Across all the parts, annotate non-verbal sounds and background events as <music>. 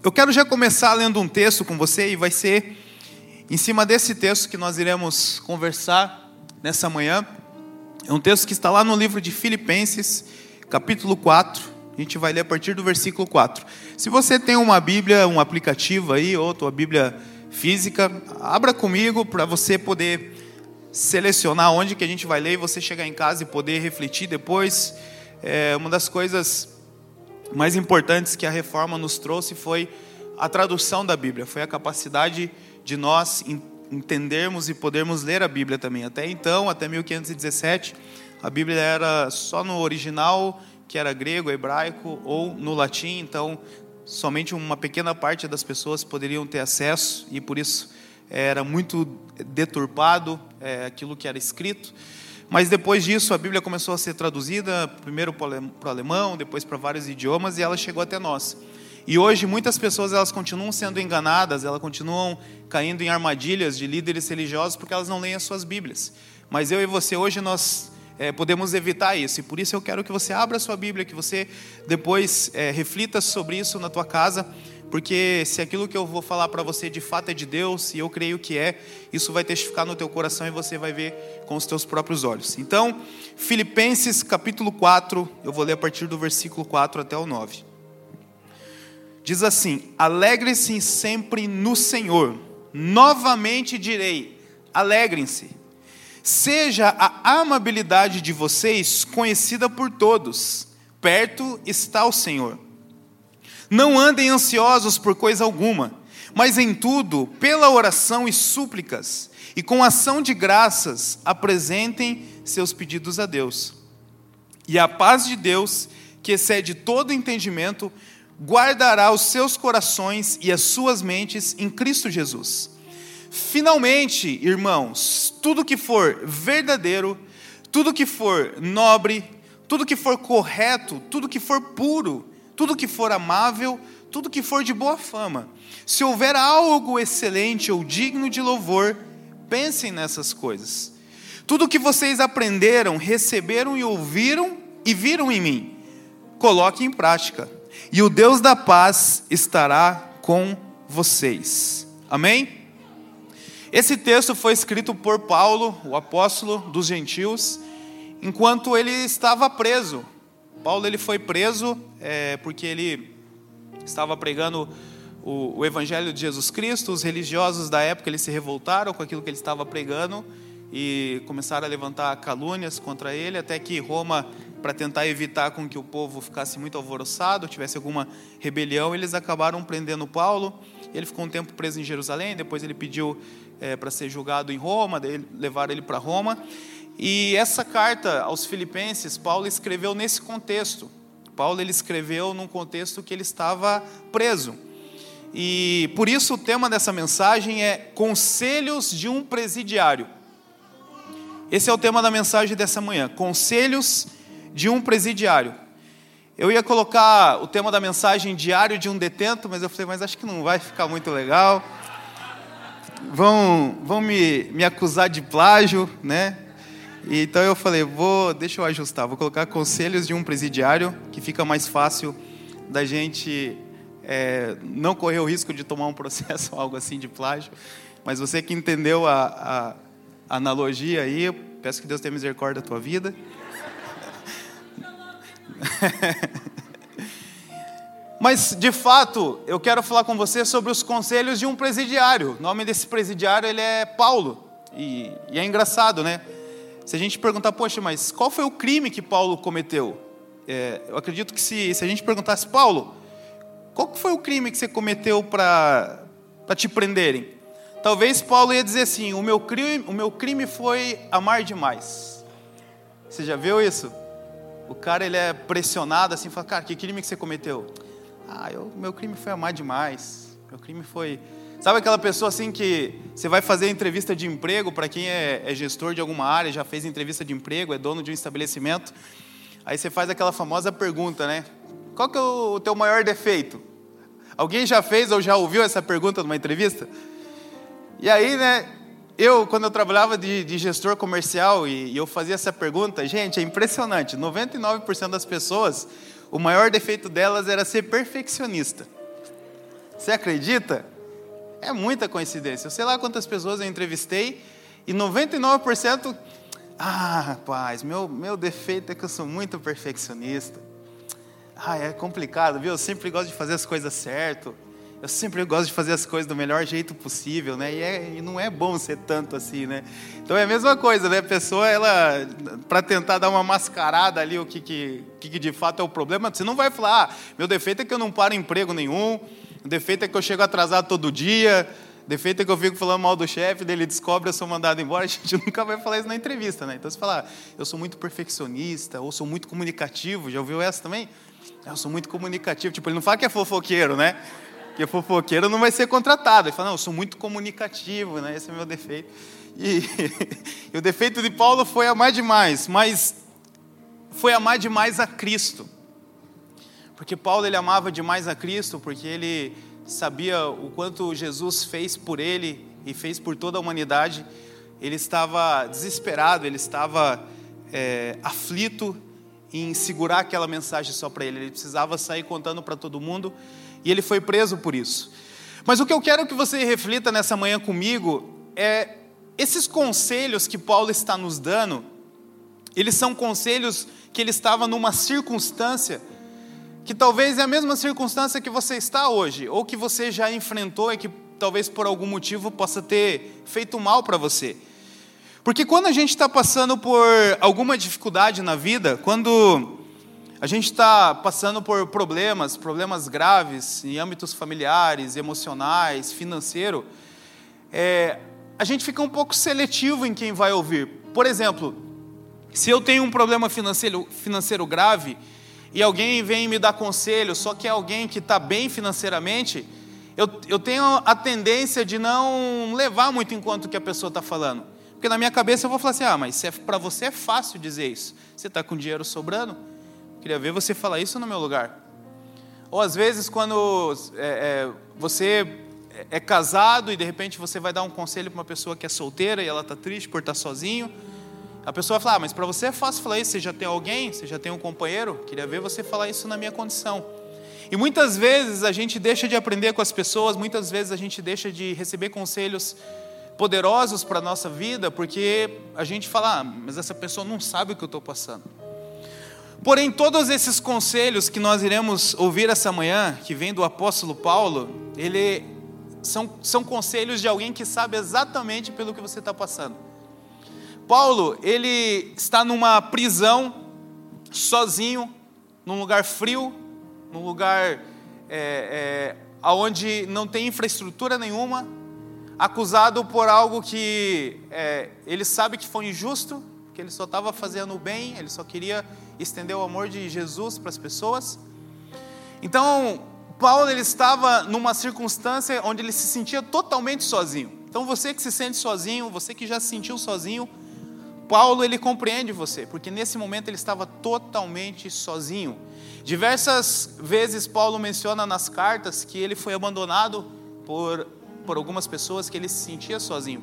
Eu quero já começar lendo um texto com você e vai ser em cima desse texto que nós iremos conversar nessa manhã. É um texto que está lá no livro de Filipenses, capítulo 4. A gente vai ler a partir do versículo 4. Se você tem uma Bíblia, um aplicativo aí, ou tua Bíblia física, abra comigo para você poder selecionar onde que a gente vai ler e você chegar em casa e poder refletir depois. É, uma das coisas mais importantes que a reforma nos trouxe foi a tradução da Bíblia, foi a capacidade de nós entendermos e podermos ler a Bíblia também. Até então, até 1517, a Bíblia era só no original, que era grego, hebraico ou no latim, então somente uma pequena parte das pessoas poderiam ter acesso e por isso era muito deturpado é, aquilo que era escrito. Mas depois disso, a Bíblia começou a ser traduzida, primeiro para o alemão, depois para vários idiomas, e ela chegou até nós. E hoje muitas pessoas elas continuam sendo enganadas, elas continuam caindo em armadilhas de líderes religiosos porque elas não leem as suas Bíblias. Mas eu e você hoje nós é, podemos evitar isso. E por isso eu quero que você abra a sua Bíblia, que você depois é, reflita sobre isso na tua casa porque se aquilo que eu vou falar para você de fato é de Deus, e eu creio que é, isso vai testificar no teu coração e você vai ver com os teus próprios olhos. Então, Filipenses capítulo 4, eu vou ler a partir do versículo 4 até o 9. Diz assim: Alegre-se sempre no Senhor. Novamente direi: alegrem-se. Seja a amabilidade de vocês conhecida por todos. Perto está o Senhor. Não andem ansiosos por coisa alguma, mas em tudo, pela oração e súplicas, e com ação de graças, apresentem seus pedidos a Deus. E a paz de Deus, que excede todo entendimento, guardará os seus corações e as suas mentes em Cristo Jesus. Finalmente, irmãos, tudo que for verdadeiro, tudo que for nobre, tudo que for correto, tudo que for puro, tudo que for amável, tudo que for de boa fama. Se houver algo excelente ou digno de louvor, pensem nessas coisas. Tudo que vocês aprenderam, receberam e ouviram e viram em mim, coloque em prática. E o Deus da paz estará com vocês. Amém? Esse texto foi escrito por Paulo, o apóstolo dos gentios, enquanto ele estava preso Paulo ele foi preso é, porque ele estava pregando o, o, Evangelho de Jesus Cristo. Os religiosos da época eles se revoltaram com aquilo que ele estava pregando e começaram a levantar calúnias contra ele, até que Roma, para tentar evitar com que o povo ficasse muito alvoroçado, tivesse alguma rebelião, eles acabaram prendendo Paulo. Ele ficou um tempo preso em Jerusalém, depois ele pediu é, para ser julgado em Roma, daí levaram ele para Roma. E essa carta aos Filipenses, Paulo escreveu nesse contexto. Paulo ele escreveu num contexto que ele estava preso. E por isso o tema dessa mensagem é Conselhos de um Presidiário. Esse é o tema da mensagem dessa manhã: Conselhos de um Presidiário. Eu ia colocar o tema da mensagem Diário de um Detento, mas eu falei, mas acho que não vai ficar muito legal. Vão, vão me, me acusar de plágio, né? Então eu falei, vou, deixa eu ajustar, vou colocar conselhos de um presidiário, que fica mais fácil da gente é, não correr o risco de tomar um processo ou <laughs> algo assim de plágio. Mas você que entendeu a, a analogia aí, peço que Deus tenha misericórdia da tua vida. <laughs> Mas, de fato, eu quero falar com você sobre os conselhos de um presidiário. O nome desse presidiário ele é Paulo. E, e é engraçado, né? Se a gente perguntar, poxa, mas qual foi o crime que Paulo cometeu? É, eu acredito que se, se a gente perguntasse, Paulo, qual foi o crime que você cometeu para te prenderem? Talvez Paulo ia dizer assim: o meu, crime, o meu crime foi amar demais. Você já viu isso? O cara ele é pressionado assim, fala, cara, que crime que você cometeu? Ah, eu, meu crime foi amar demais. Meu crime foi Sabe aquela pessoa assim que você vai fazer entrevista de emprego, para quem é, é, gestor de alguma área, já fez entrevista de emprego, é dono de um estabelecimento, aí você faz aquela famosa pergunta, né? Qual que é o teu maior defeito? Alguém já fez ou já ouviu essa pergunta numa entrevista? E aí, né, eu, quando eu trabalhava de, de gestor comercial e, e eu fazia essa pergunta, gente, é impressionante, 99% das pessoas, o maior defeito delas era ser perfeccionista. Você acredita? É muita coincidência. Eu sei lá quantas pessoas eu entrevistei e 99%. Ah, rapaz, meu, meu defeito é que eu sou muito perfeccionista. Ah, é complicado, viu? Eu sempre gosto de fazer as coisas certo. Eu sempre gosto de fazer as coisas do melhor jeito possível, né? E, é, e não é bom ser tanto assim, né? Então é a mesma coisa, né? A pessoa, ela, para tentar dar uma mascarada ali, o que, que, que de fato é o problema, você não vai falar, ah, meu defeito é que eu não paro emprego nenhum, o defeito é que eu chego atrasado todo dia, o defeito é que eu fico falando mal do chefe, dele descobre eu sou mandado embora. <laughs> A gente nunca vai falar isso na entrevista, né? Então você fala, ah, eu sou muito perfeccionista, ou sou muito comunicativo, já ouviu essa também? Eu sou muito comunicativo. Tipo, ele não fala que é fofoqueiro, né? Porque fofoqueiro não vai ser contratado. Ele fala, não, eu sou muito comunicativo, né? Esse é meu defeito. E, <laughs> e o defeito de Paulo foi amar demais, mas foi amar demais a Cristo. Porque Paulo ele amava demais a Cristo, porque ele sabia o quanto Jesus fez por ele e fez por toda a humanidade. Ele estava desesperado, ele estava é, aflito em segurar aquela mensagem só para ele. Ele precisava sair contando para todo mundo e ele foi preso por isso. Mas o que eu quero que você reflita nessa manhã comigo é esses conselhos que Paulo está nos dando. Eles são conselhos que ele estava numa circunstância que talvez é a mesma circunstância que você está hoje, ou que você já enfrentou e que talvez por algum motivo possa ter feito mal para você. Porque quando a gente está passando por alguma dificuldade na vida, quando a gente está passando por problemas, problemas graves em âmbitos familiares, emocionais, financeiro, é, a gente fica um pouco seletivo em quem vai ouvir. Por exemplo, se eu tenho um problema financeiro, financeiro grave e alguém vem me dar conselho, só que é alguém que está bem financeiramente, eu, eu tenho a tendência de não levar muito em conta o que a pessoa está falando. Porque na minha cabeça eu vou falar assim: ah, mas é, para você é fácil dizer isso. Você está com dinheiro sobrando? Queria ver você falar isso no meu lugar. Ou às vezes, quando é, é, você é casado e de repente você vai dar um conselho para uma pessoa que é solteira e ela está triste por estar tá sozinho, a pessoa vai falar: ah, mas para você é fácil falar isso. Você já tem alguém? Você já tem um companheiro? Queria ver você falar isso na minha condição. E muitas vezes a gente deixa de aprender com as pessoas, muitas vezes a gente deixa de receber conselhos poderosos para a nossa vida, porque a gente fala, ah, mas essa pessoa não sabe o que eu estou passando. Porém, todos esses conselhos que nós iremos ouvir essa manhã, que vem do apóstolo Paulo, ele são, são conselhos de alguém que sabe exatamente pelo que você está passando. Paulo, ele está numa prisão, sozinho, num lugar frio, num lugar é, é, onde não tem infraestrutura nenhuma, acusado por algo que é, ele sabe que foi injusto, que ele só estava fazendo o bem, ele só queria estender o amor de Jesus para as pessoas. Então, Paulo ele estava numa circunstância onde ele se sentia totalmente sozinho. Então, você que se sente sozinho, você que já se sentiu sozinho, Paulo ele compreende você, porque nesse momento ele estava totalmente sozinho. Diversas vezes Paulo menciona nas cartas que ele foi abandonado por por algumas pessoas que ele se sentia sozinho.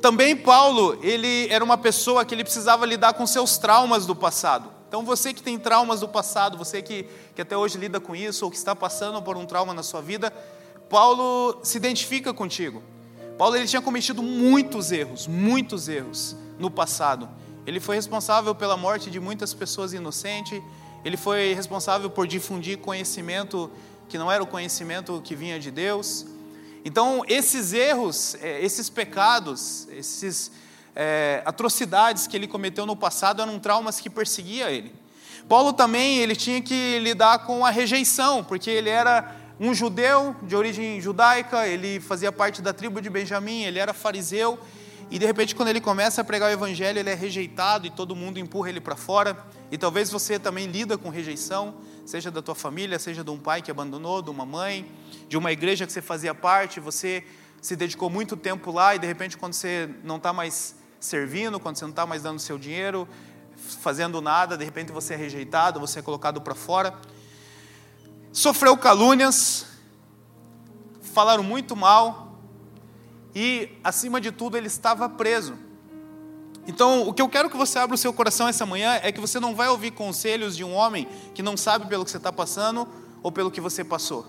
Também Paulo, ele era uma pessoa que ele precisava lidar com seus traumas do passado. Então você que tem traumas do passado, você que, que até hoje lida com isso, ou que está passando por um trauma na sua vida, Paulo se identifica contigo. Paulo ele tinha cometido muitos erros, muitos erros no passado. Ele foi responsável pela morte de muitas pessoas inocentes, ele foi responsável por difundir conhecimento que não era o conhecimento que vinha de Deus. Então, esses erros, é, esses pecados, essas é, atrocidades que ele cometeu no passado eram traumas que perseguia ele. Paulo também ele tinha que lidar com a rejeição, porque ele era um judeu de origem judaica, ele fazia parte da tribo de Benjamim, ele era fariseu, e de repente, quando ele começa a pregar o evangelho, ele é rejeitado e todo mundo empurra ele para fora. E talvez você também lida com rejeição, seja da tua família, seja de um pai que abandonou, de uma mãe, de uma igreja que você fazia parte, você se dedicou muito tempo lá e de repente, quando você não está mais servindo, quando você não está mais dando seu dinheiro, fazendo nada, de repente você é rejeitado, você é colocado para fora. Sofreu calúnias, falaram muito mal e, acima de tudo, ele estava preso. Então, o que eu quero que você abra o seu coração essa manhã é que você não vai ouvir conselhos de um homem que não sabe pelo que você está passando ou pelo que você passou.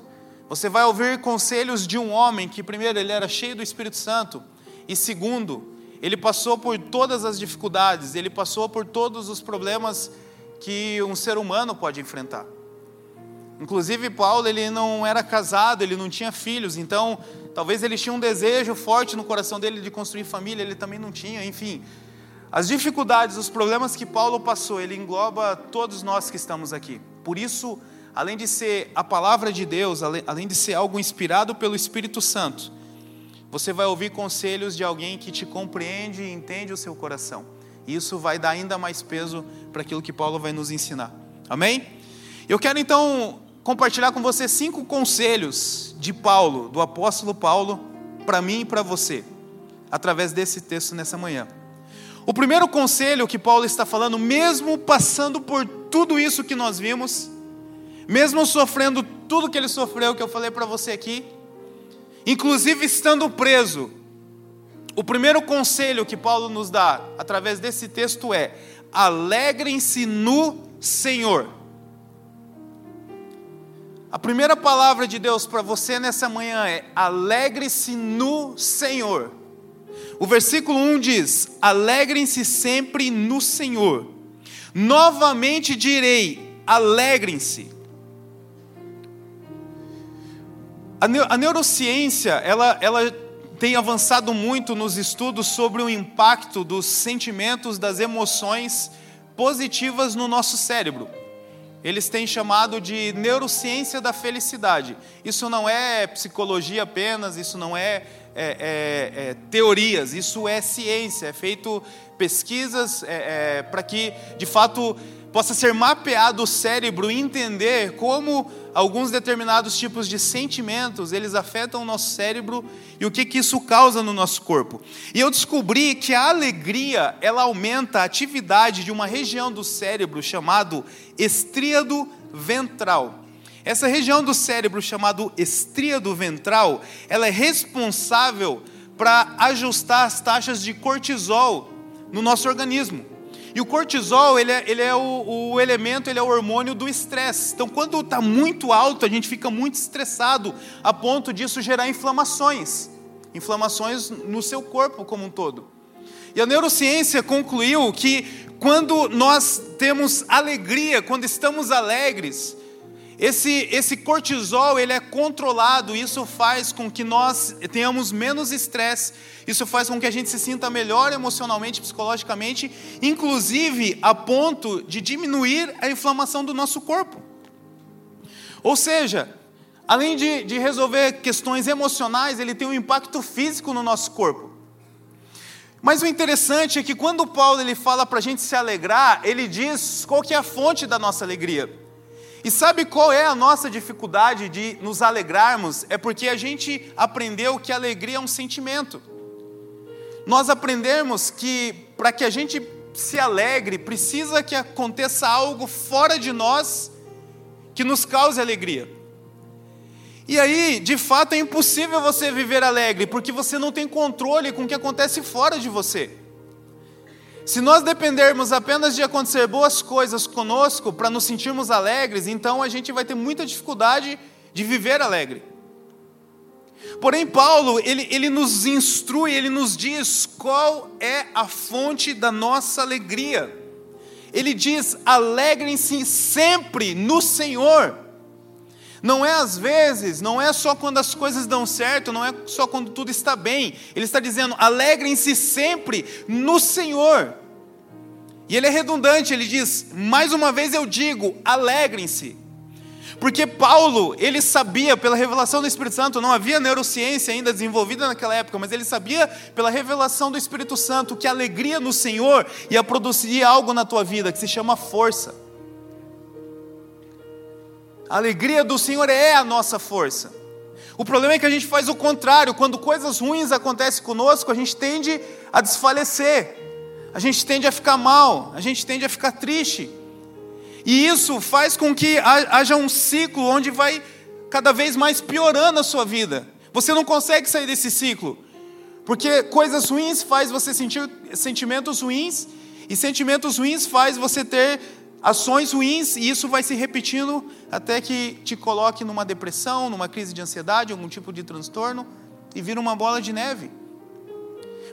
Você vai ouvir conselhos de um homem que, primeiro, ele era cheio do Espírito Santo, e segundo, ele passou por todas as dificuldades, ele passou por todos os problemas que um ser humano pode enfrentar. Inclusive, Paulo, ele não era casado, ele não tinha filhos, então, talvez ele tinha um desejo forte no coração dele de construir família, ele também não tinha, enfim. As dificuldades, os problemas que Paulo passou, ele engloba todos nós que estamos aqui. Por isso, além de ser a palavra de Deus, além de ser algo inspirado pelo Espírito Santo, você vai ouvir conselhos de alguém que te compreende e entende o seu coração. Isso vai dar ainda mais peso para aquilo que Paulo vai nos ensinar. Amém? Eu quero então compartilhar com você cinco conselhos de Paulo, do apóstolo Paulo, para mim e para você, através desse texto nessa manhã. O primeiro conselho que Paulo está falando, mesmo passando por tudo isso que nós vimos, mesmo sofrendo tudo que ele sofreu, que eu falei para você aqui, inclusive estando preso, o primeiro conselho que Paulo nos dá através desse texto é: alegrem-se no Senhor. A primeira palavra de Deus para você nessa manhã é: alegre-se no Senhor. O versículo 1 diz: alegrem-se sempre no Senhor. Novamente direi: alegrem-se. A, neurociência, ela, ela tem avançado muito nos estudos sobre o impacto dos sentimentos, das emoções positivas no nosso cérebro. Eles têm chamado de neurociência da felicidade. Isso não é psicologia apenas, isso não é, é, é, é teorias, isso é ciência. É feito pesquisas é, é, para que, de fato, possa ser mapeado o cérebro e entender como alguns determinados tipos de sentimentos, eles afetam o nosso cérebro e o que, que isso causa no nosso corpo. E eu descobri que a alegria, ela aumenta a atividade de uma região do cérebro chamado estríado ventral. Essa região do cérebro chamado estríado ventral, ela é responsável para ajustar as taxas de cortisol no nosso organismo. E o cortisol, ele é, ele é o, o elemento, ele é o hormônio do estresse. Então, quando está muito alto, a gente fica muito estressado, a ponto disso gerar inflamações. Inflamações no seu corpo como um todo. E a neurociência concluiu que quando nós temos alegria, quando estamos alegres, esse, esse cortisol ele é controlado, isso faz com que nós tenhamos menos estresse, isso faz com que a gente se sinta melhor emocionalmente, psicologicamente, inclusive a ponto de diminuir a inflamação do nosso corpo. Ou seja, além de, de resolver questões emocionais, ele tem um impacto físico no nosso corpo. Mas o interessante é que quando Paulo ele fala para a gente se alegrar, ele diz qual que é a fonte da nossa alegria. E sabe qual é a nossa dificuldade de nos alegrarmos? É porque a gente aprendeu que alegria é um sentimento. Nós aprendemos que para que a gente se alegre, precisa que aconteça algo fora de nós que nos cause alegria. E aí, de fato, é impossível você viver alegre, porque você não tem controle com o que acontece fora de você. Se nós dependermos apenas de acontecer boas coisas conosco para nos sentirmos alegres, então a gente vai ter muita dificuldade de viver alegre. Porém, Paulo, ele, ele nos instrui, ele nos diz qual é a fonte da nossa alegria. Ele diz: alegrem-se sempre no Senhor. Não é às vezes, não é só quando as coisas dão certo, não é só quando tudo está bem. Ele está dizendo: alegrem-se sempre no Senhor. E ele é redundante, ele diz: mais uma vez eu digo, alegrem-se. Porque Paulo, ele sabia pela revelação do Espírito Santo, não havia neurociência ainda desenvolvida naquela época, mas ele sabia pela revelação do Espírito Santo que a alegria no Senhor ia produzir algo na tua vida que se chama força. A alegria do Senhor é a nossa força. O problema é que a gente faz o contrário, quando coisas ruins acontecem conosco, a gente tende a desfalecer, a gente tende a ficar mal, a gente tende a ficar triste. E isso faz com que haja um ciclo onde vai cada vez mais piorando a sua vida. Você não consegue sair desse ciclo, porque coisas ruins faz você sentir sentimentos ruins, e sentimentos ruins faz você ter ações ruins e isso vai se repetindo até que te coloque numa depressão, numa crise de ansiedade, algum tipo de transtorno e vira uma bola de neve.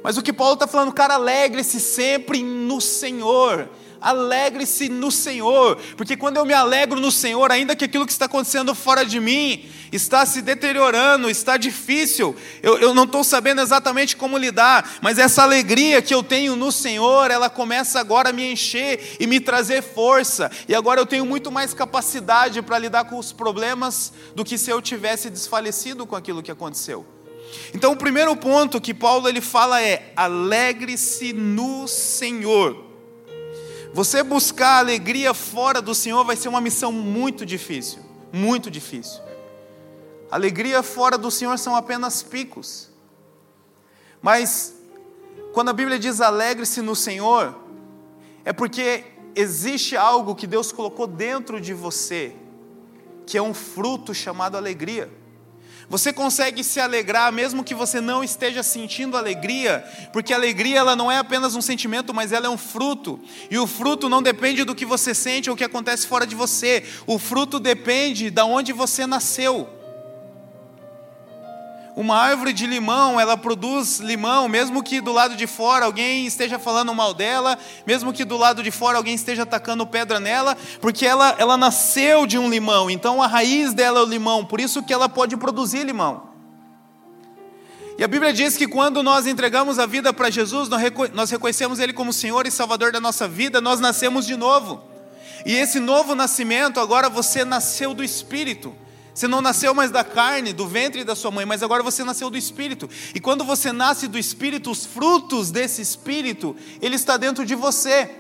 Mas o que Paulo está falando, cara, alegre-se sempre no Senhor. Alegre-se no Senhor, porque quando eu me alegro no Senhor, ainda que aquilo que está acontecendo fora de mim está se deteriorando, está difícil, eu, eu não estou sabendo exatamente como lidar, mas essa alegria que eu tenho no Senhor, ela começa agora a me encher e me trazer força, e agora eu tenho muito mais capacidade para lidar com os problemas do que se eu tivesse desfalecido com aquilo que aconteceu. Então, o primeiro ponto que Paulo ele fala é: alegre-se no Senhor. Você buscar alegria fora do Senhor vai ser uma missão muito difícil, muito difícil. Alegria fora do Senhor são apenas picos. Mas quando a Bíblia diz alegre-se no Senhor, é porque existe algo que Deus colocou dentro de você, que é um fruto chamado alegria. Você consegue se alegrar mesmo que você não esteja sentindo alegria, porque alegria ela não é apenas um sentimento, mas ela é um fruto. E o fruto não depende do que você sente ou o que acontece fora de você. O fruto depende de onde você nasceu. Uma árvore de limão, ela produz limão, mesmo que do lado de fora alguém esteja falando mal dela, mesmo que do lado de fora alguém esteja atacando pedra nela, porque ela, ela nasceu de um limão, então a raiz dela é o limão, por isso que ela pode produzir limão. E a Bíblia diz que quando nós entregamos a vida para Jesus, nós reconhecemos Ele como Senhor e Salvador da nossa vida, nós nascemos de novo. E esse novo nascimento, agora você nasceu do Espírito. Você não nasceu mais da carne, do ventre da sua mãe, mas agora você nasceu do Espírito. E quando você nasce do Espírito, os frutos desse Espírito, ele está dentro de você.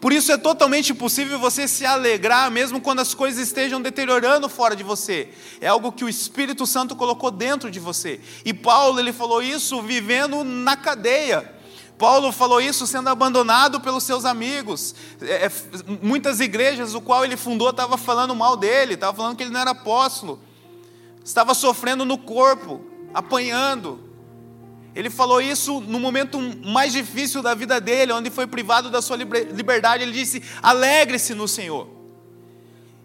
Por isso é totalmente possível você se alegrar, mesmo quando as coisas estejam deteriorando fora de você. É algo que o Espírito Santo colocou dentro de você. E Paulo, ele falou isso vivendo na cadeia. Paulo falou isso sendo abandonado pelos seus amigos. É, é muitas igrejas, o qual ele fundou, estavam falando mal dele, estavam falando que ele não era apóstolo. Estava sofrendo no corpo, apanhando. Ele falou isso no momento mais difícil da vida dele, onde foi privado da sua liberdade. Ele disse: alegre-se no Senhor.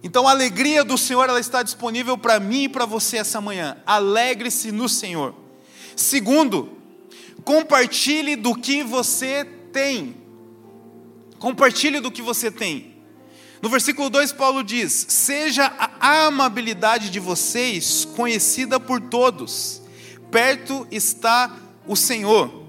Então a alegria do Senhor ela está disponível para mim e para você essa manhã. Alegre-se no Senhor. Segundo, Compartilhe do que você tem. Compartilhe do que você tem. No versículo 2, Paulo diz: Seja a amabilidade de vocês conhecida por todos, perto está o Senhor.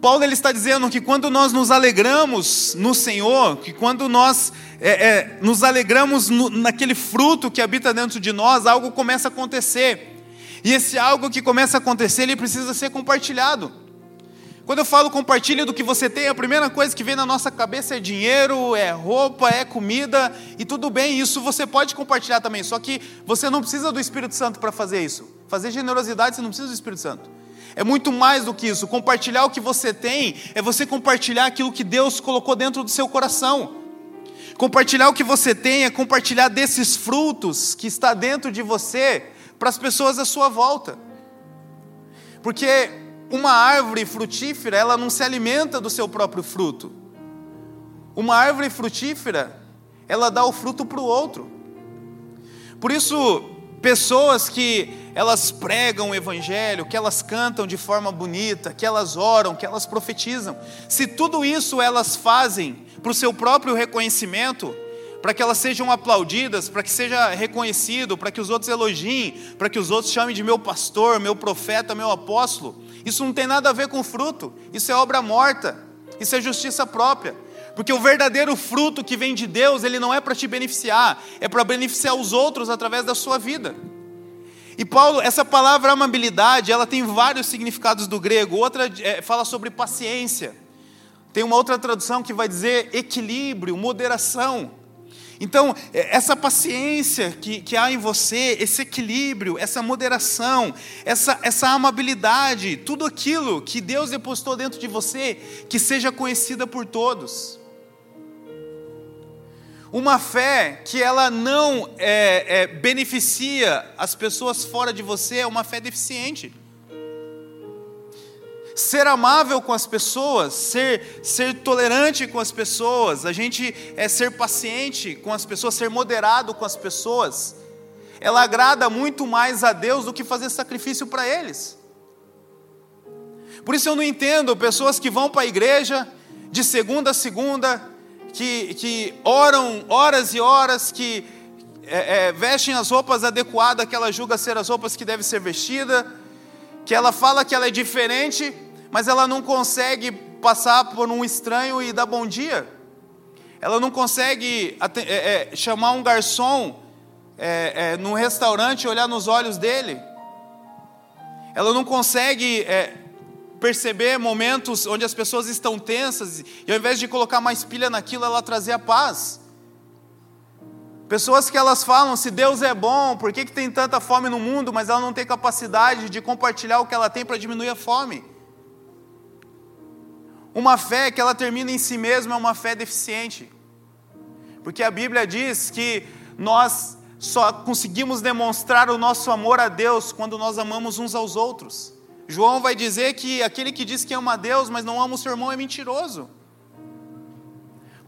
Paulo ele está dizendo que quando nós nos alegramos no Senhor, que quando nós é, é, nos alegramos no, naquele fruto que habita dentro de nós, algo começa a acontecer. E esse algo que começa a acontecer, ele precisa ser compartilhado. Quando eu falo compartilha do que você tem, a primeira coisa que vem na nossa cabeça é dinheiro, é roupa, é comida, e tudo bem, isso você pode compartilhar também, só que você não precisa do Espírito Santo para fazer isso. Fazer generosidade você não precisa do Espírito Santo. É muito mais do que isso. Compartilhar o que você tem é você compartilhar aquilo que Deus colocou dentro do seu coração. Compartilhar o que você tem é compartilhar desses frutos que está dentro de você para as pessoas à sua volta. Porque uma árvore frutífera, ela não se alimenta do seu próprio fruto. Uma árvore frutífera, ela dá o fruto para o outro. Por isso, pessoas que elas pregam o evangelho, que elas cantam de forma bonita, que elas oram, que elas profetizam, se tudo isso elas fazem para o seu próprio reconhecimento, para que elas sejam aplaudidas, para que seja reconhecido, para que os outros elogiem, para que os outros chamem de meu pastor, meu profeta, meu apóstolo. Isso não tem nada a ver com fruto, isso é obra morta, isso é justiça própria. Porque o verdadeiro fruto que vem de Deus, ele não é para te beneficiar, é para beneficiar os outros através da sua vida. E Paulo, essa palavra amabilidade, ela tem vários significados do grego. Outra é, fala sobre paciência. Tem uma outra tradução que vai dizer equilíbrio, moderação. Então, é, essa paciência que, que há em você, esse equilíbrio, essa moderação, essa, essa amabilidade, tudo aquilo que Deus depositou dentro de você, que seja conhecida por todos. Uma fé que ela não é, é, beneficia as pessoas fora de você é uma fé deficiente. Ser amável com as pessoas, ser, ser tolerante com as pessoas, a gente é ser paciente com as pessoas, ser moderado com as pessoas, ela agrada muito mais a Deus do que fazer sacrifício para eles. Por isso eu não entendo pessoas que vão para a igreja de segunda a segunda, que, que oram horas e horas, que é, é, vestem as roupas adequadas que ela julga ser as roupas que deve ser vestida, que ela fala que ela é diferente, mas ela não consegue passar por um estranho e dar bom dia. Ela não consegue é, é, chamar um garçom é, é, num restaurante e olhar nos olhos dele. Ela não consegue é, perceber momentos onde as pessoas estão tensas e ao invés de colocar mais pilha naquilo, ela trazer a paz. Pessoas que elas falam, se Deus é bom, por que, que tem tanta fome no mundo, mas ela não tem capacidade de compartilhar o que ela tem para diminuir a fome. Uma fé que ela termina em si mesma é uma fé deficiente. Porque a Bíblia diz que nós só conseguimos demonstrar o nosso amor a Deus quando nós amamos uns aos outros. João vai dizer que aquele que diz que ama a Deus, mas não ama o seu irmão, é mentiroso.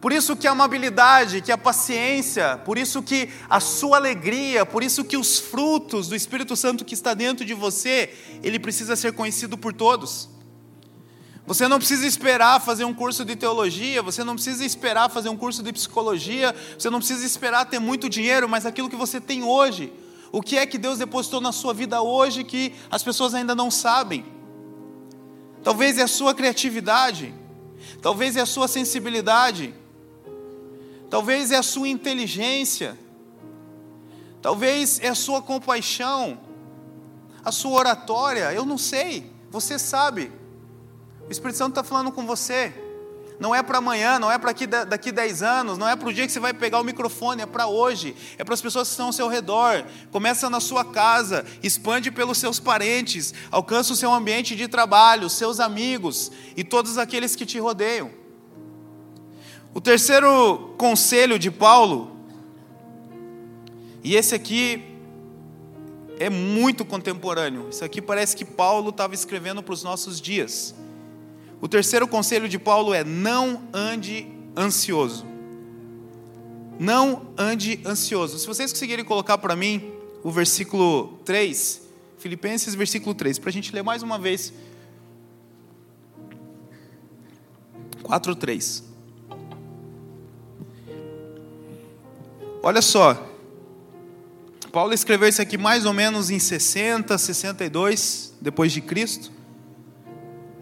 Por isso que a amabilidade, que a paciência, por isso que a sua alegria, por isso que os frutos do Espírito Santo que está dentro de você, ele precisa ser conhecido por todos. Você não precisa esperar fazer um curso de teologia, você não precisa esperar fazer um curso de psicologia, você não precisa esperar ter muito dinheiro, mas aquilo que você tem hoje. O que é que Deus depositou na sua vida hoje que as pessoas ainda não sabem? Talvez é a sua criatividade, talvez é a sua sensibilidade, talvez é a sua inteligência, talvez é a sua compaixão, a sua oratória, eu não sei, você sabe. O Espírito Santo está falando com você. Não é para amanhã, não é para daqui 10 anos, não é para o dia que você vai pegar o microfone, é para hoje, é para as pessoas que estão ao seu redor. Começa na sua casa, expande pelos seus parentes, alcança o seu ambiente de trabalho, seus amigos e todos aqueles que te rodeiam. O terceiro conselho de Paulo, e esse aqui é muito contemporâneo, isso aqui parece que Paulo estava escrevendo para os nossos dias. O terceiro conselho de Paulo é: não ande ansioso. Não ande ansioso. Se vocês conseguirem colocar para mim o versículo 3, Filipenses, versículo 3, para a gente ler mais uma vez. 4, 3. Olha só. Paulo escreveu isso aqui mais ou menos em 60, 62 depois de Cristo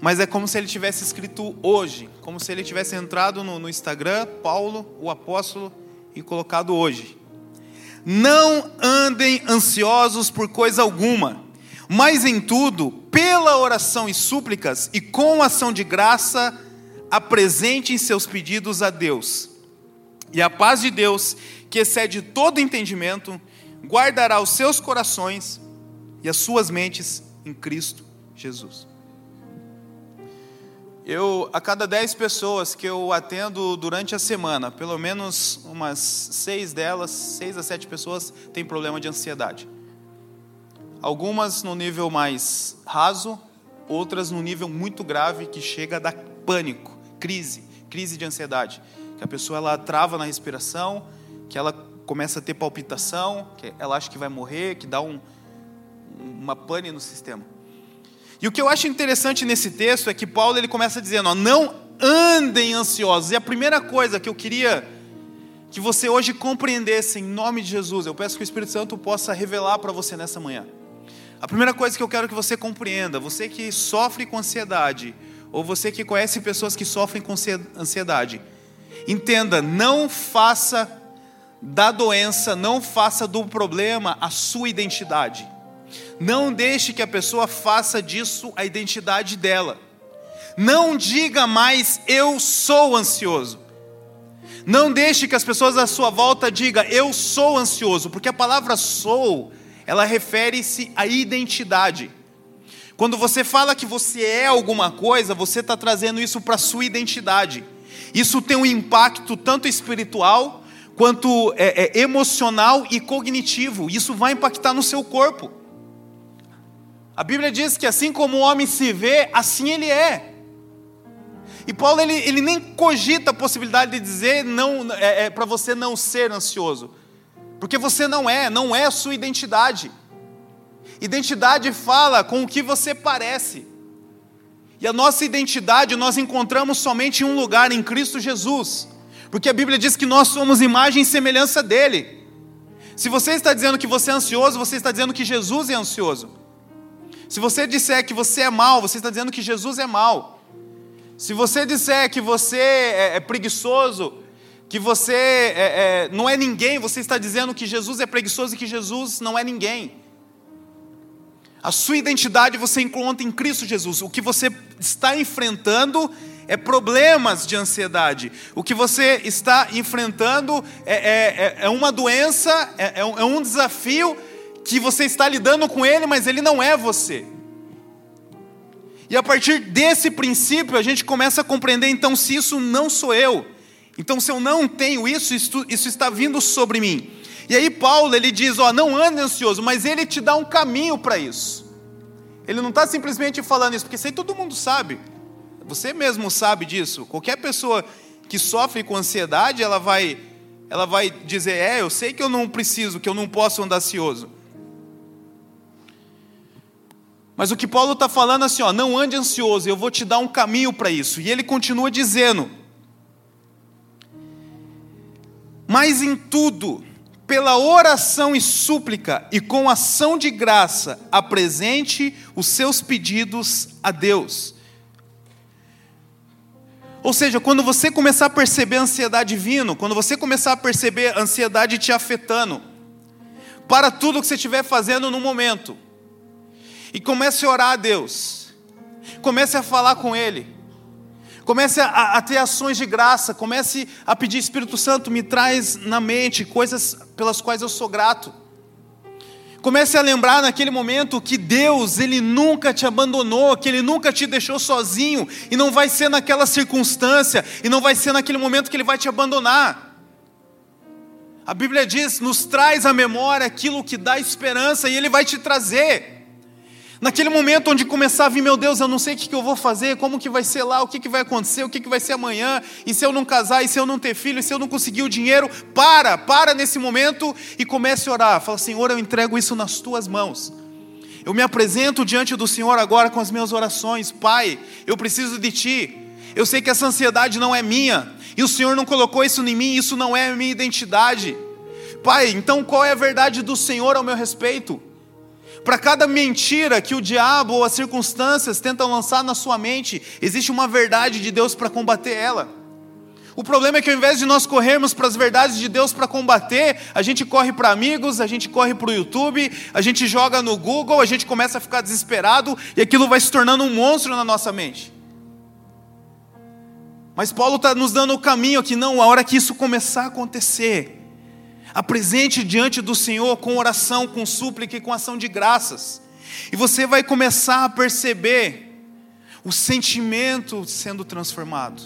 mas é como se ele tivesse escrito hoje, como se ele tivesse entrado no, no Instagram, Paulo, o apóstolo, e colocado hoje. Não andem ansiosos por coisa alguma, mas em tudo, pela oração e súplicas e com ação de graça, apresentem seus pedidos a Deus. E a paz de Deus, que excede todo entendimento, guardará os seus corações e as suas mentes em Cristo Jesus. Eu, a cada 10 pessoas que eu atendo durante a semana, pelo menos umas seis delas, seis a sete pessoas têm problema de ansiedade. Algumas no nível mais raso, outras no nível muito grave que chega a dar pânico, crise, crise de ansiedade. Que a pessoa ela trava na respiração, que ela começa a ter palpitação, que ela acha que vai morrer, que dá um, uma pane no sistema. E o que eu acho interessante nesse texto é que Paulo ele começa dizendo: ó, não andem ansiosos. E a primeira coisa que eu queria que você hoje compreendesse em nome de Jesus, eu peço que o Espírito Santo possa revelar para você nessa manhã. A primeira coisa que eu quero que você compreenda, você que sofre com ansiedade, ou você que conhece pessoas que sofrem com ansiedade, entenda, não faça da doença, não faça do problema a sua identidade. Não deixe que a pessoa faça disso a identidade dela. Não diga mais eu sou ansioso. Não deixe que as pessoas à sua volta digam eu sou ansioso, porque a palavra sou, ela refere-se à identidade. Quando você fala que você é alguma coisa, você está trazendo isso para a sua identidade. Isso tem um impacto tanto espiritual quanto é, é, emocional e cognitivo. Isso vai impactar no seu corpo. A Bíblia diz que assim como o homem se vê, assim ele é. E Paulo ele, ele nem cogita a possibilidade de dizer não é, é para você não ser ansioso, porque você não é, não é a sua identidade. Identidade fala com o que você parece. E a nossa identidade nós encontramos somente em um lugar, em Cristo Jesus. Porque a Bíblia diz que nós somos imagem e semelhança dele. Se você está dizendo que você é ansioso, você está dizendo que Jesus é ansioso. Se você disser que você é mal, você está dizendo que Jesus é mal. Se você disser que você é, é preguiçoso, que você é, é, não é ninguém, você está dizendo que Jesus é preguiçoso e que Jesus não é ninguém. A sua identidade você encontra em Cristo Jesus. O que você está enfrentando é problemas de ansiedade. O que você está enfrentando é, é, é, é uma doença, é, é, um desafio que você está lidando com ele, mas ele não é você. E a partir desse princípio, a gente começa a compreender, então, se isso não sou eu, então se eu não tenho isso, isso, isso está vindo sobre mim. E aí Paulo, ele diz, ó, não ande ansioso, mas ele te dá um caminho para isso. Ele não está simplesmente falando isso, porque isso aí todo mundo sabe. Você mesmo sabe disso. Qualquer pessoa que sofre com ansiedade, ela vai, ela vai dizer, é, eu sei que eu não preciso, que eu não posso andar ansioso. Mas o que Paulo está falando assim, ó, não ande ansioso, eu vou te dar um caminho para isso. E ele continua dizendo: Mas em tudo, pela oração e súplica e com ação de graça, apresente os seus pedidos a Deus. Ou seja, quando você começar a perceber a ansiedade vindo, quando você começar a perceber a ansiedade te afetando, para tudo que você estiver fazendo no momento, e comece a orar a Deus. Comece a falar com Ele. Comece a, a, ter ações de graça. Comece a pedir, Espírito Santo, me traz na mente coisas pelas quais eu sou grato. Comece a lembrar naquele momento que Deus, Ele nunca te abandonou, que Ele nunca te deixou sozinho, e não vai ser naquela circunstância, e não vai ser naquele momento que Ele vai te abandonar. A Bíblia diz: nos traz à memória aquilo que dá esperança, e Ele vai te trazer. Naquele momento onde começar a vir, meu Deus, eu não sei o que, eu vou fazer, como que vai ser lá, o que, vai acontecer, o que vai ser amanhã, e se eu não casar, e se eu não ter filho, e se eu não conseguir o dinheiro, para, para nesse momento e comece a orar. Fala, Senhor, eu entrego isso nas tuas mãos. Eu me apresento diante do Senhor agora com as minhas orações, Pai, eu preciso de Ti. Eu sei que essa ansiedade não é minha, e o Senhor não colocou isso em mim, isso não é a minha identidade. Pai, então qual é a verdade do Senhor ao meu respeito? Para cada mentira que o diabo ou as circunstâncias tentam lançar na sua mente, existe uma verdade de Deus para combater ela. O problema é que ao invés de nós corrermos para as verdades de Deus para combater, a gente corre para amigos, a gente corre para o YouTube, a gente joga no Google, a gente começa a ficar desesperado e aquilo vai se tornando um monstro na nossa mente. Mas Paulo está nos dando o caminho aqui, não, a hora que isso começar a acontecer, Apresente diante do Senhor com oração, com súplica e com ação de graças. E você vai começar a perceber o sentimento sendo transformado.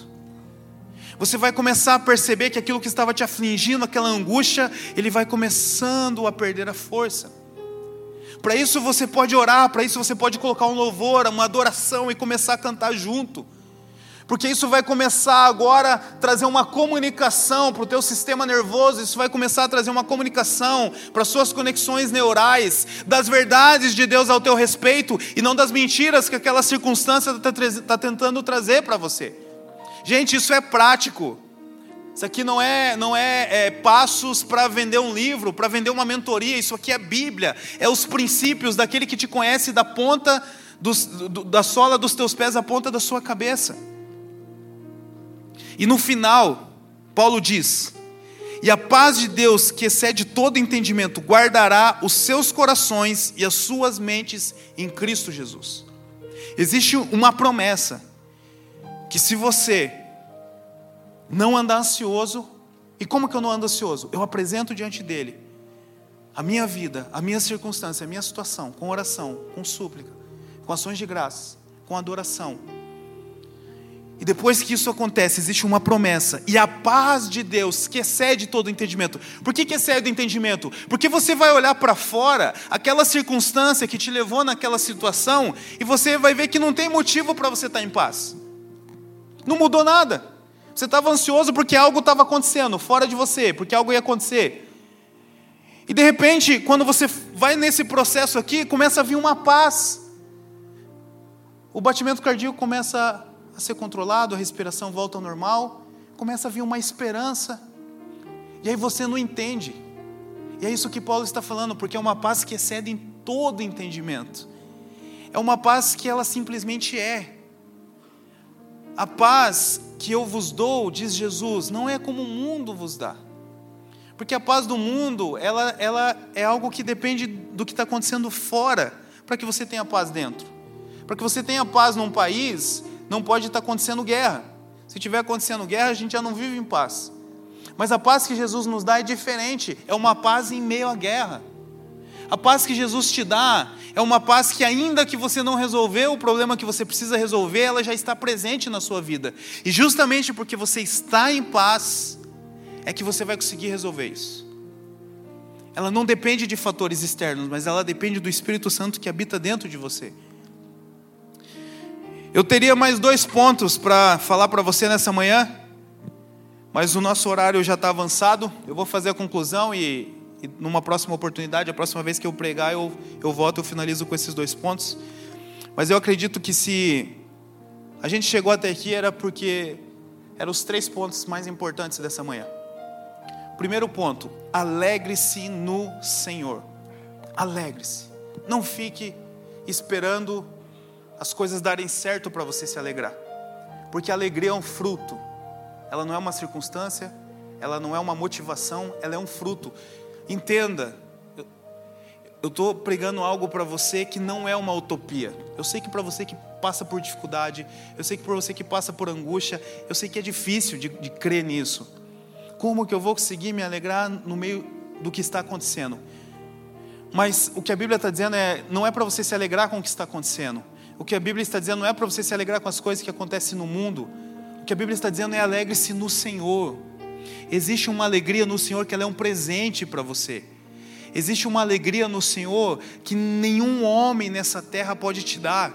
Você vai começar a perceber que aquilo que estava te afligindo, aquela angústia, ele vai começando a perder a força. Para isso você pode orar, para isso você pode colocar um louvor, uma adoração e começar a cantar junto porque isso vai começar agora a trazer uma comunicação para o teu sistema nervoso, isso vai começar a trazer uma comunicação para as suas conexões neurais, das verdades de Deus ao teu respeito e não das mentiras que aquela circunstância está tá tentando trazer para você. Gente, isso é prático. Isso aqui não é, não é, é passos para vender um livro, para vender uma mentoria. Isso aqui é Bíblia. É os princípios daquele que te conhece da ponta dos, do, da sola dos teus pés à ponta da sua cabeça. E no final, Paulo diz: E a paz de Deus, que excede todo entendimento, guardará os seus corações e as suas mentes em Cristo Jesus. Existe uma promessa que se você não andar ansioso, e como que eu não ando ansioso? Eu apresento diante dele a minha vida, a minha circunstância, a minha situação, com oração, com súplica, com ações de graça, com adoração depois que isso acontece, existe uma promessa. E a paz de Deus, que excede todo entendimento. Por que, que excede o entendimento? Porque você vai olhar para fora, aquela circunstância que te levou naquela situação, e você vai ver que não tem motivo para você estar tá em paz. Não mudou nada. Você estava ansioso porque algo estava acontecendo fora de você, porque algo ia acontecer. E de repente, quando você vai nesse processo aqui, começa a vir uma paz. O batimento cardíaco começa a ser controlado, a respiração volta ao normal, começa a vir uma esperança. E aí você não entende. E é isso que Paulo está falando, porque é uma paz que excede em todo entendimento. É uma paz que ela simplesmente é. A paz que eu vos dou, diz Jesus, não é como o mundo vos dá. Porque a paz do mundo, ela, ela é algo que depende do que está acontecendo fora, para que você tenha paz dentro. Para que você tenha paz num país, não pode estar acontecendo guerra. Se tiver acontecendo guerra, a gente já não vive em paz. Mas a paz que Jesus nos dá é diferente, é uma paz em meio à guerra. A paz que Jesus te dá é uma paz que, ainda que você não resolveu o problema que você precisa resolver, ela já está presente na sua vida. E justamente porque você está em paz, é que você vai conseguir resolver isso. Ela não depende de fatores externos, mas ela depende do Espírito Santo que habita dentro de você. Eu teria mais dois pontos para falar para você nessa manhã, mas o nosso horário já está avançado. Eu vou fazer a conclusão e, e, numa próxima oportunidade, a próxima vez que eu pregar, eu, eu volto, eu finalizo com esses dois pontos. Mas eu acredito que se a gente chegou até aqui era porque eram os três pontos mais importantes dessa manhã. Primeiro ponto, alegre-se no Senhor. Alegre-se. Não fique esperando as coisas darem certo para você se alegrar. Porque a alegria é um fruto. Ela não é uma circunstância, ela não é uma motivação, ela é um fruto. Entenda, eu estou pregando algo para você que não é uma utopia. Eu sei que para você que passa por dificuldade, eu sei que para você que passa por angústia, eu sei que é difícil de, de crer nisso. Como que eu vou conseguir me alegrar no meio do que está acontecendo? Mas o que a Bíblia está dizendo é, não é para você se alegrar com o que está acontecendo. O que a Bíblia está dizendo não é para você se alegrar com as coisas que acontecem no mundo. O que a Bíblia está dizendo é alegre-se no Senhor. Existe uma alegria no Senhor que ela é um presente para você. Existe uma alegria no Senhor que nenhum homem nessa terra pode te dar,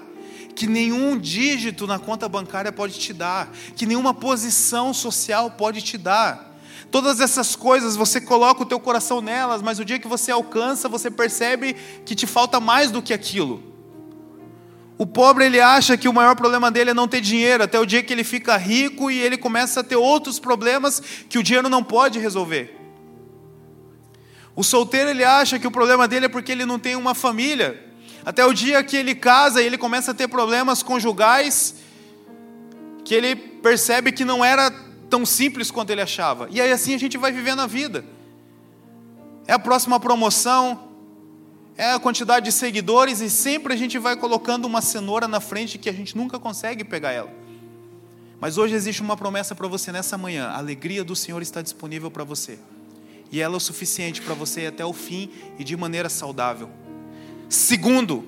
que nenhum dígito na conta bancária pode te dar, que nenhuma posição social pode te dar. Todas essas coisas você coloca o teu coração nelas, mas o dia que você alcança, você percebe que te falta mais do que aquilo. O pobre ele acha que o maior problema dele é não ter dinheiro, até o dia que ele fica rico e ele começa a ter outros problemas que o dinheiro não pode resolver. O solteiro ele acha que o problema dele é porque ele não tem uma família, até o dia que ele casa e ele começa a ter problemas conjugais, que ele percebe que não era tão simples quanto ele achava. E aí assim a gente vai vivendo a vida. É a próxima promoção, é a quantidade de seguidores e sempre a gente vai colocando uma cenoura na frente que a gente nunca consegue pegar ela. Mas hoje existe uma promessa para você nessa manhã. A alegria do Senhor está disponível para você. E ela é o suficiente para você ir até o fim e de maneira saudável. Segundo,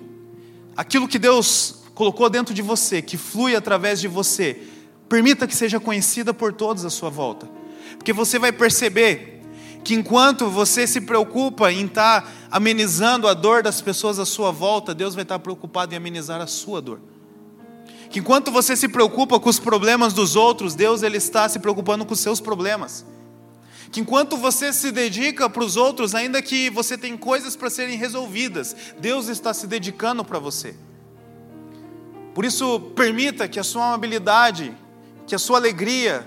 aquilo que Deus colocou dentro de você, que flui através de você, Permita que seja conhecida por todos à sua volta. Porque você vai perceber que enquanto você se preocupa em estar tá amenizando a dor das pessoas à sua volta, Deus vai estar preocupado em amenizar a sua dor. Que enquanto você se preocupa com os problemas dos outros, Deus ele está se preocupando com os seus problemas. Que enquanto você se dedica para os outros, ainda que você tem coisas para serem resolvidas, Deus está se dedicando para você. Por isso, permita que a sua amabilidade, que a sua alegria,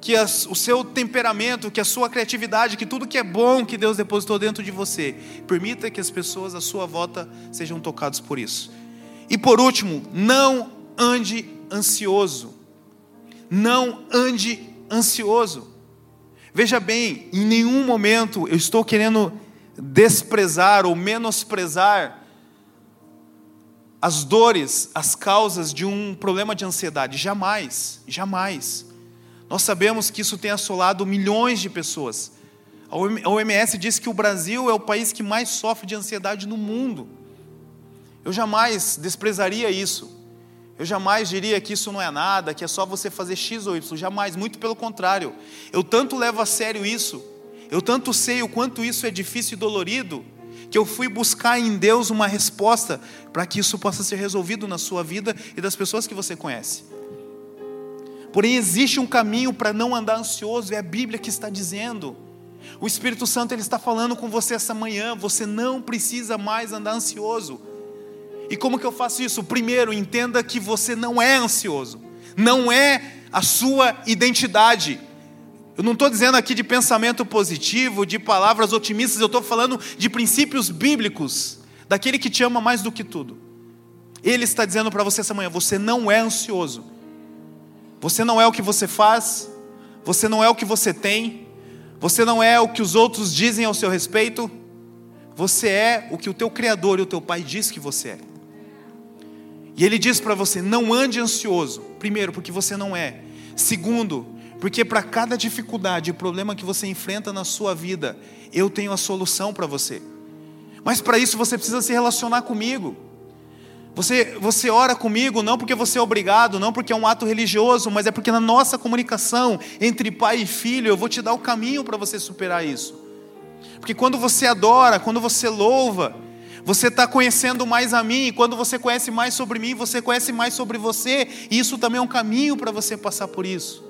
que o seu temperamento, que a sua criatividade, que tudo que é bom que Deus depositou dentro de você, permita que as pessoas à sua volta sejam tocadas por isso. E por último, não ande ansioso. Não ande ansioso. Veja bem, em nenhum momento eu estou querendo desprezar ou menosprezar as dores, as causas de um problema de ansiedade. Jamais, jamais. Nós sabemos que isso tem assolado milhões de pessoas. A OMS diz que o Brasil é o país que mais sofre de ansiedade no mundo. Eu jamais desprezaria isso. Eu jamais diria que isso não é nada, que é só você fazer X ou Y, jamais, muito pelo contrário. Eu tanto levo a sério isso, eu tanto sei o quanto isso é difícil e dolorido, que eu fui buscar em Deus uma resposta para que isso possa ser resolvido na sua vida e das pessoas que você conhece. Porém, existe um caminho para não andar ansioso, é a Bíblia que está dizendo. O Espírito Santo ele está falando com você essa manhã, você não precisa mais andar ansioso. E como que eu faço isso? Primeiro, entenda que você não é ansioso, não é a sua identidade. Eu não estou dizendo aqui de pensamento positivo, de palavras otimistas, eu estou falando de princípios bíblicos, daquele que te ama mais do que tudo. Ele está dizendo para você essa manhã: você não é ansioso, você não é o que você faz, você não é o que você tem, você não é o que os outros dizem ao seu respeito, você é o que o teu Criador e o teu Pai diz que você é. E ele diz para você: não ande ansioso. Primeiro, porque você não é. Segundo, porque para cada dificuldade e problema que você enfrenta na sua vida, eu tenho a solução para você. Mas para isso você precisa se relacionar comigo. Você, você ora comigo não porque você é obrigado, não porque é um ato religioso, mas é porque na nossa comunicação entre pai e filho eu vou te dar o caminho para você superar isso. Porque quando você adora, quando você louva, você está conhecendo mais a mim, e quando você conhece mais sobre mim, você conhece mais sobre você, e isso também é um caminho para você passar por isso.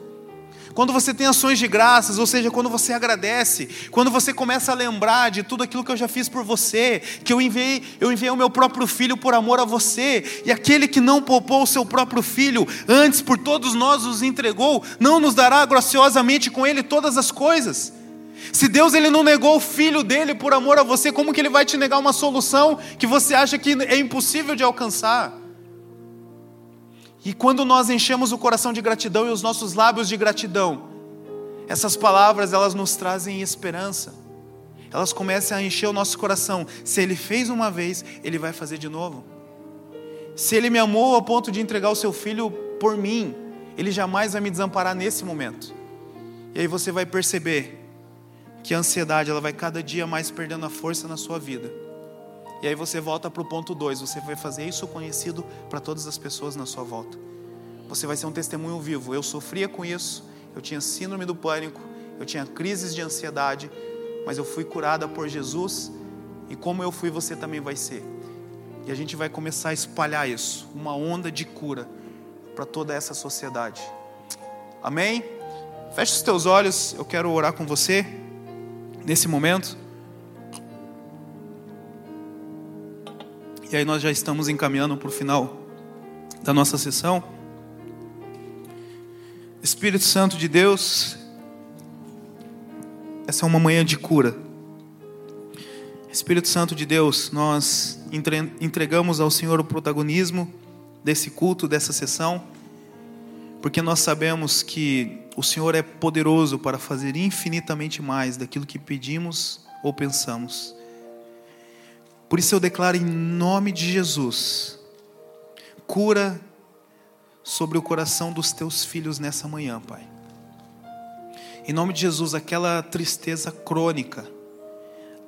Quando você tem ações de graças, ou seja, quando você agradece, quando você começa a lembrar de tudo aquilo que eu já fiz por você, que eu enviei, eu enviei o meu próprio filho por amor a você, e aquele que não poupou o seu próprio filho, antes por todos nós os entregou, não nos dará graciosamente com ele todas as coisas. Se Deus ele não negou o filho dele por amor a você, como que ele vai te negar uma solução que você acha que é impossível de alcançar? E quando nós enchemos o coração de gratidão e os nossos lábios de gratidão, essas palavras elas nos trazem esperança. Elas começam a encher o nosso coração. Se ele fez uma vez, ele vai fazer de novo. Se ele me amou ao ponto de entregar o seu filho por mim, ele jamais vai me desamparar nesse momento. E aí você vai perceber que a ansiedade ela vai cada dia mais perdendo a força na sua vida. E aí você volta para o ponto 2, você vai fazer isso conhecido para todas as pessoas na sua volta. Você vai ser um testemunho vivo. Eu sofria com isso, eu tinha síndrome do pânico, eu tinha crises de ansiedade, mas eu fui curada por Jesus e como eu fui, você também vai ser. E a gente vai começar a espalhar isso, uma onda de cura para toda essa sociedade. Amém? Feche os teus olhos, eu quero orar com você nesse momento. E aí nós já estamos encaminhando para o final da nossa sessão. Espírito Santo de Deus, essa é uma manhã de cura. Espírito Santo de Deus, nós entregamos ao Senhor o protagonismo desse culto, dessa sessão, porque nós sabemos que o Senhor é poderoso para fazer infinitamente mais daquilo que pedimos ou pensamos. Por isso eu declaro em nome de Jesus, cura sobre o coração dos teus filhos nessa manhã, Pai. Em nome de Jesus, aquela tristeza crônica,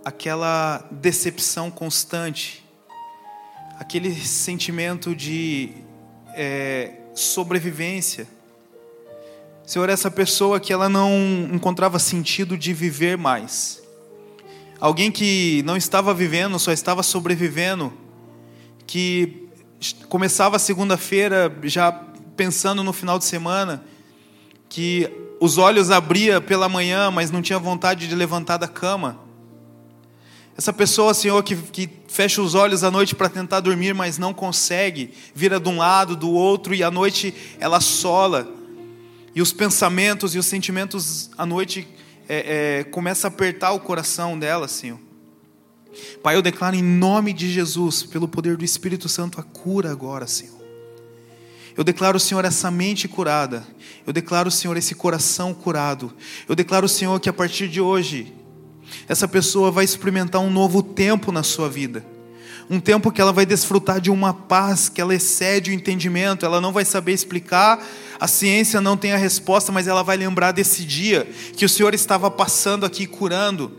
aquela decepção constante, aquele sentimento de é, sobrevivência, Senhor, essa pessoa que ela não encontrava sentido de viver mais. Alguém que não estava vivendo, só estava sobrevivendo, que começava a segunda-feira já pensando no final de semana, que os olhos abria pela manhã, mas não tinha vontade de levantar da cama. Essa pessoa, Senhor, que, que fecha os olhos à noite para tentar dormir, mas não consegue, vira de um lado, do outro, e à noite ela sola e os pensamentos e os sentimentos à noite é, é, começam a apertar o coração dela, Senhor. Pai, eu declaro em nome de Jesus, pelo poder do Espírito Santo, a cura agora, Senhor. Eu declaro, Senhor, essa mente curada. Eu declaro, Senhor, esse coração curado. Eu declaro, Senhor, que a partir de hoje, essa pessoa vai experimentar um novo tempo na sua vida um tempo que ela vai desfrutar de uma paz que ela excede o entendimento, ela não vai saber explicar, a ciência não tem a resposta, mas ela vai lembrar desse dia que o Senhor estava passando aqui curando.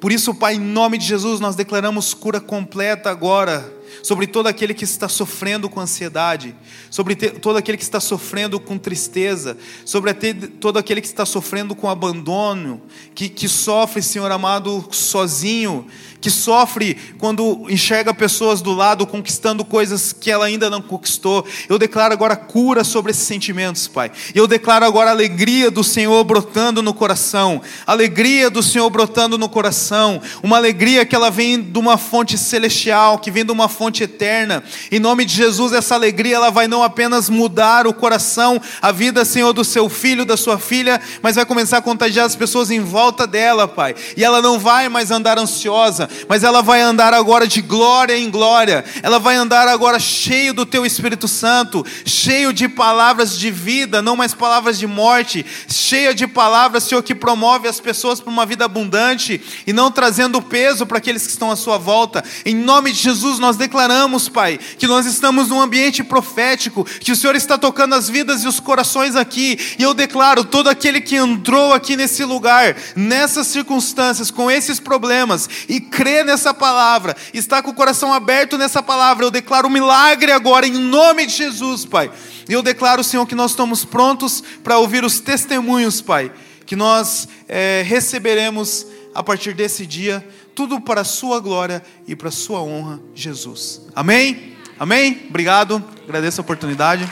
Por isso, Pai, em nome de Jesus, nós declaramos cura completa agora sobre todo aquele que está sofrendo com ansiedade, sobre todo aquele que está sofrendo com tristeza, sobre todo aquele que está sofrendo com abandono, que, que sofre, Senhor amado, sozinho, que sofre quando enxerga pessoas do lado conquistando coisas que ela ainda não conquistou. Eu declaro agora cura sobre esses sentimentos, Pai. Eu declaro agora a alegria do Senhor brotando no coração, alegria do Senhor brotando no coração, uma alegria que ela vem de uma fonte celestial, que vem de uma fonte eterna. Em nome de Jesus, essa alegria ela vai não apenas mudar o coração, a vida, Senhor, do seu filho, da sua filha, mas vai começar a contagiar as pessoas em volta dela, Pai. E ela não vai mais andar ansiosa, mas ela vai andar agora de glória em glória, ela vai andar agora cheio do teu Espírito Santo, cheio de palavras de vida, não mais palavras de morte, cheia de palavras, Senhor, que promove as pessoas para uma vida abundante e não trazendo peso para aqueles que estão à sua volta. Em nome de Jesus, nós declaramos, Pai, que nós estamos num ambiente profético, que o Senhor está tocando as vidas e os corações aqui, e eu declaro todo aquele que entrou aqui nesse lugar, nessas circunstâncias, com esses problemas e crê nessa palavra, está com o coração aberto nessa palavra. Eu declaro um milagre agora, em nome de Jesus, Pai. E eu declaro, Senhor, que nós estamos prontos para ouvir os testemunhos, Pai, que nós é, receberemos a partir desse dia, tudo para a Sua glória e para a Sua honra, Jesus. Amém? Amém? Obrigado, agradeço a oportunidade.